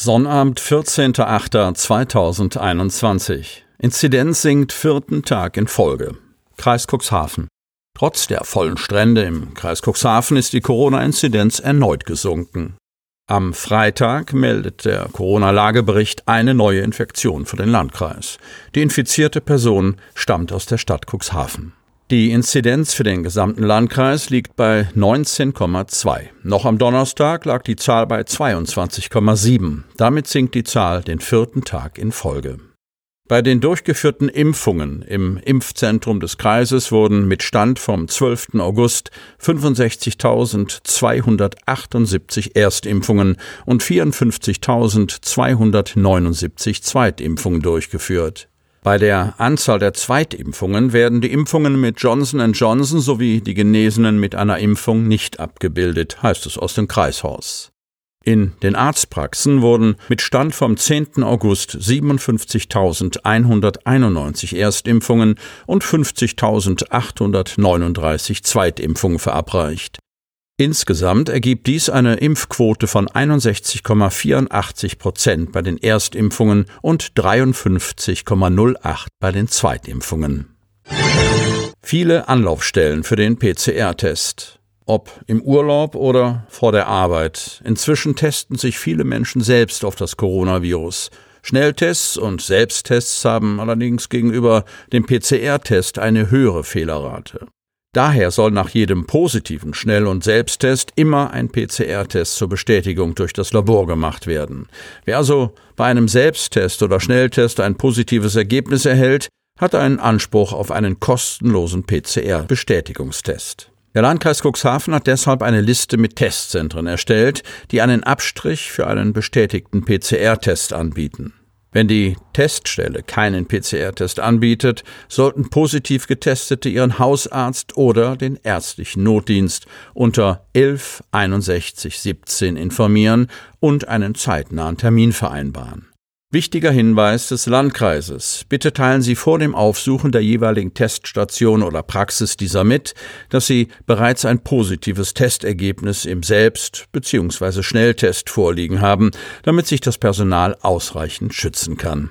Sonnabend, 14.08.2021. Inzidenz sinkt vierten Tag in Folge. Kreis Cuxhaven. Trotz der vollen Strände im Kreis Cuxhaven ist die Corona-Inzidenz erneut gesunken. Am Freitag meldet der Corona-Lagebericht eine neue Infektion für den Landkreis. Die infizierte Person stammt aus der Stadt Cuxhaven. Die Inzidenz für den gesamten Landkreis liegt bei 19,2. Noch am Donnerstag lag die Zahl bei 22,7. Damit sinkt die Zahl den vierten Tag in Folge. Bei den durchgeführten Impfungen im Impfzentrum des Kreises wurden mit Stand vom 12. August 65.278 Erstimpfungen und 54.279 Zweitimpfungen durchgeführt. Bei der Anzahl der Zweitimpfungen werden die Impfungen mit Johnson Johnson sowie die Genesenen mit einer Impfung nicht abgebildet, heißt es aus dem Kreishaus. In den Arztpraxen wurden mit Stand vom 10. August 57.191 Erstimpfungen und 50.839 Zweitimpfungen verabreicht. Insgesamt ergibt dies eine Impfquote von 61,84 Prozent bei den Erstimpfungen und 53,08 bei den Zweitimpfungen. Viele Anlaufstellen für den PCR-Test. Ob im Urlaub oder vor der Arbeit. Inzwischen testen sich viele Menschen selbst auf das Coronavirus. Schnelltests und Selbsttests haben allerdings gegenüber dem PCR-Test eine höhere Fehlerrate. Daher soll nach jedem positiven Schnell- und Selbsttest immer ein PCR-Test zur Bestätigung durch das Labor gemacht werden. Wer also bei einem Selbsttest oder Schnelltest ein positives Ergebnis erhält, hat einen Anspruch auf einen kostenlosen PCR-Bestätigungstest. Der Landkreis Cuxhaven hat deshalb eine Liste mit Testzentren erstellt, die einen Abstrich für einen bestätigten PCR-Test anbieten. Wenn die Teststelle keinen PCR-Test anbietet, sollten positiv Getestete ihren Hausarzt oder den ärztlichen Notdienst unter 11 61 17 informieren und einen zeitnahen Termin vereinbaren. Wichtiger Hinweis des Landkreises. Bitte teilen Sie vor dem Aufsuchen der jeweiligen Teststation oder Praxis dieser mit, dass Sie bereits ein positives Testergebnis im Selbst- bzw. Schnelltest vorliegen haben, damit sich das Personal ausreichend schützen kann.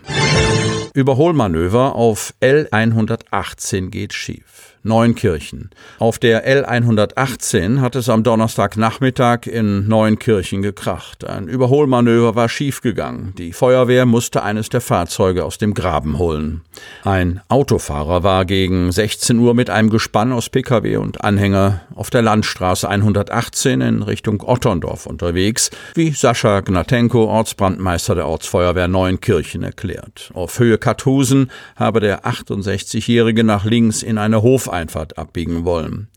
Überholmanöver auf L118 geht schief. Neunkirchen. Auf der L118 hat es am Donnerstagnachmittag in Neunkirchen gekracht. Ein Überholmanöver war schiefgegangen. Die Feuerwehr musste eines der Fahrzeuge aus dem Graben holen. Ein Autofahrer war gegen 16 Uhr mit einem Gespann aus Pkw und Anhänger auf der Landstraße 118 in Richtung Otterndorf unterwegs, wie Sascha Gnatenko, Ortsbrandmeister der Ortsfeuerwehr Neunkirchen, erklärt. Auf Höhe Kathusen habe der 68-Jährige nach links in eine Hofeinfahrt Einfahrt abbiegen wollen.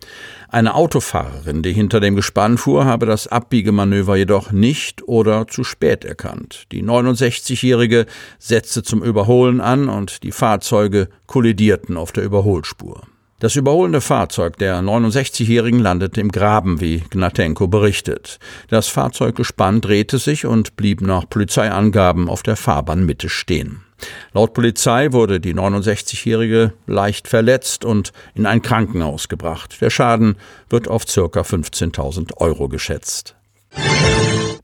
Eine Autofahrerin, die hinter dem Gespann fuhr, habe das Abbiegemanöver jedoch nicht oder zu spät erkannt. Die 69-Jährige setzte zum Überholen an und die Fahrzeuge kollidierten auf der Überholspur. Das überholende Fahrzeug der 69-Jährigen landete im Graben, wie Gnatenko berichtet. Das Fahrzeuggespann drehte sich und blieb nach Polizeiangaben auf der Fahrbahnmitte stehen. Laut Polizei wurde die 69-Jährige leicht verletzt und in ein Krankenhaus gebracht. Der Schaden wird auf ca. 15.000 Euro geschätzt.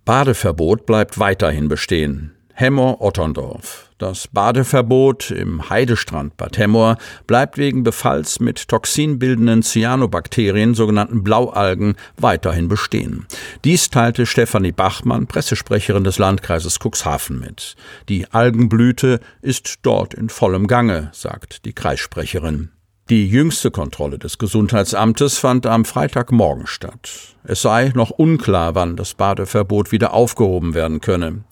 Badeverbot bleibt weiterhin bestehen. Hemmer Otterndorf. Das Badeverbot im Heidestrand Bad Hemmoor bleibt wegen Befalls mit toxinbildenden Cyanobakterien, sogenannten Blaualgen, weiterhin bestehen. Dies teilte Stefanie Bachmann, Pressesprecherin des Landkreises Cuxhaven mit. Die Algenblüte ist dort in vollem Gange, sagt die Kreissprecherin. Die jüngste Kontrolle des Gesundheitsamtes fand am Freitagmorgen statt. Es sei noch unklar, wann das Badeverbot wieder aufgehoben werden könne.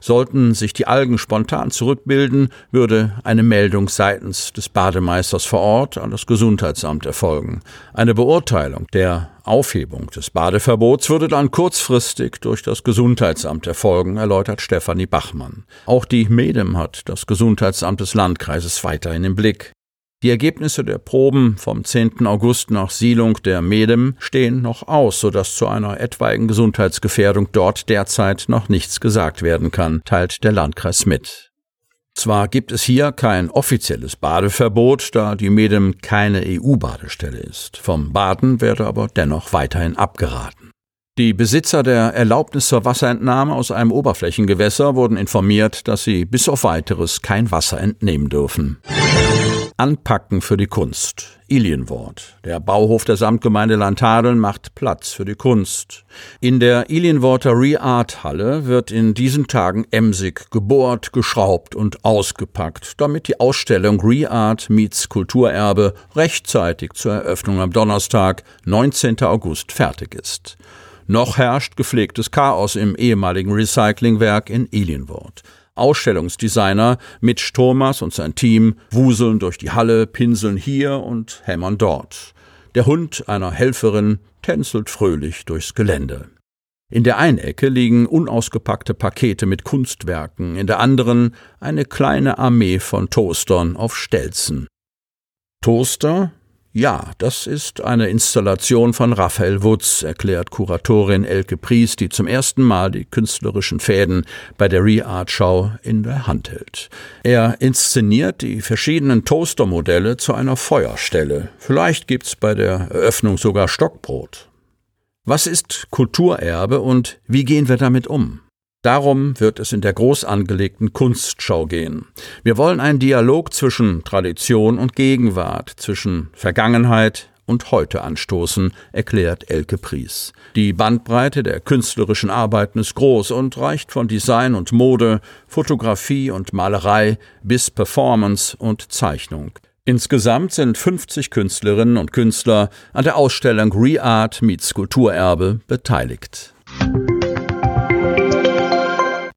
Sollten sich die Algen spontan zurückbilden, würde eine Meldung seitens des Bademeisters vor Ort an das Gesundheitsamt erfolgen. Eine Beurteilung der Aufhebung des Badeverbots würde dann kurzfristig durch das Gesundheitsamt erfolgen, erläutert Stefanie Bachmann. Auch die Medem hat das Gesundheitsamt des Landkreises weiterhin im Blick. Die Ergebnisse der Proben vom 10. August nach Sielung der Medem stehen noch aus, sodass zu einer etwaigen Gesundheitsgefährdung dort derzeit noch nichts gesagt werden kann, teilt der Landkreis mit. Zwar gibt es hier kein offizielles Badeverbot, da die Medem keine EU-Badestelle ist. Vom Baden werde aber dennoch weiterhin abgeraten. Die Besitzer der Erlaubnis zur Wasserentnahme aus einem Oberflächengewässer wurden informiert, dass sie bis auf weiteres kein Wasser entnehmen dürfen. Anpacken für die Kunst. Ilienwort. Der Bauhof der Samtgemeinde Landhadeln macht Platz für die Kunst. In der Ilienworter Re-Art Halle wird in diesen Tagen emsig gebohrt, geschraubt und ausgepackt, damit die Ausstellung Re-Art meets Kulturerbe rechtzeitig zur Eröffnung am Donnerstag, 19. August, fertig ist. Noch herrscht gepflegtes Chaos im ehemaligen Recyclingwerk in Ilienwort. Ausstellungsdesigner Mitch Thomas und sein Team wuseln durch die Halle, pinseln hier und hämmern dort. Der Hund einer Helferin tänzelt fröhlich durchs Gelände. In der einen Ecke liegen unausgepackte Pakete mit Kunstwerken, in der anderen eine kleine Armee von Toastern auf Stelzen. Toaster, ja, das ist eine Installation von Raphael Wutz, erklärt Kuratorin Elke Pries, die zum ersten Mal die künstlerischen Fäden bei der Re-Art-Schau in der Hand hält. Er inszeniert die verschiedenen Toastermodelle zu einer Feuerstelle. Vielleicht gibt's bei der Eröffnung sogar Stockbrot. Was ist Kulturerbe und wie gehen wir damit um? Darum wird es in der groß angelegten Kunstschau gehen. Wir wollen einen Dialog zwischen Tradition und Gegenwart, zwischen Vergangenheit und heute anstoßen, erklärt Elke Pries. Die Bandbreite der künstlerischen Arbeiten ist groß und reicht von Design und Mode, Fotografie und Malerei bis Performance und Zeichnung. Insgesamt sind 50 Künstlerinnen und Künstler an der Ausstellung Re-Art meets Kulturerbe beteiligt.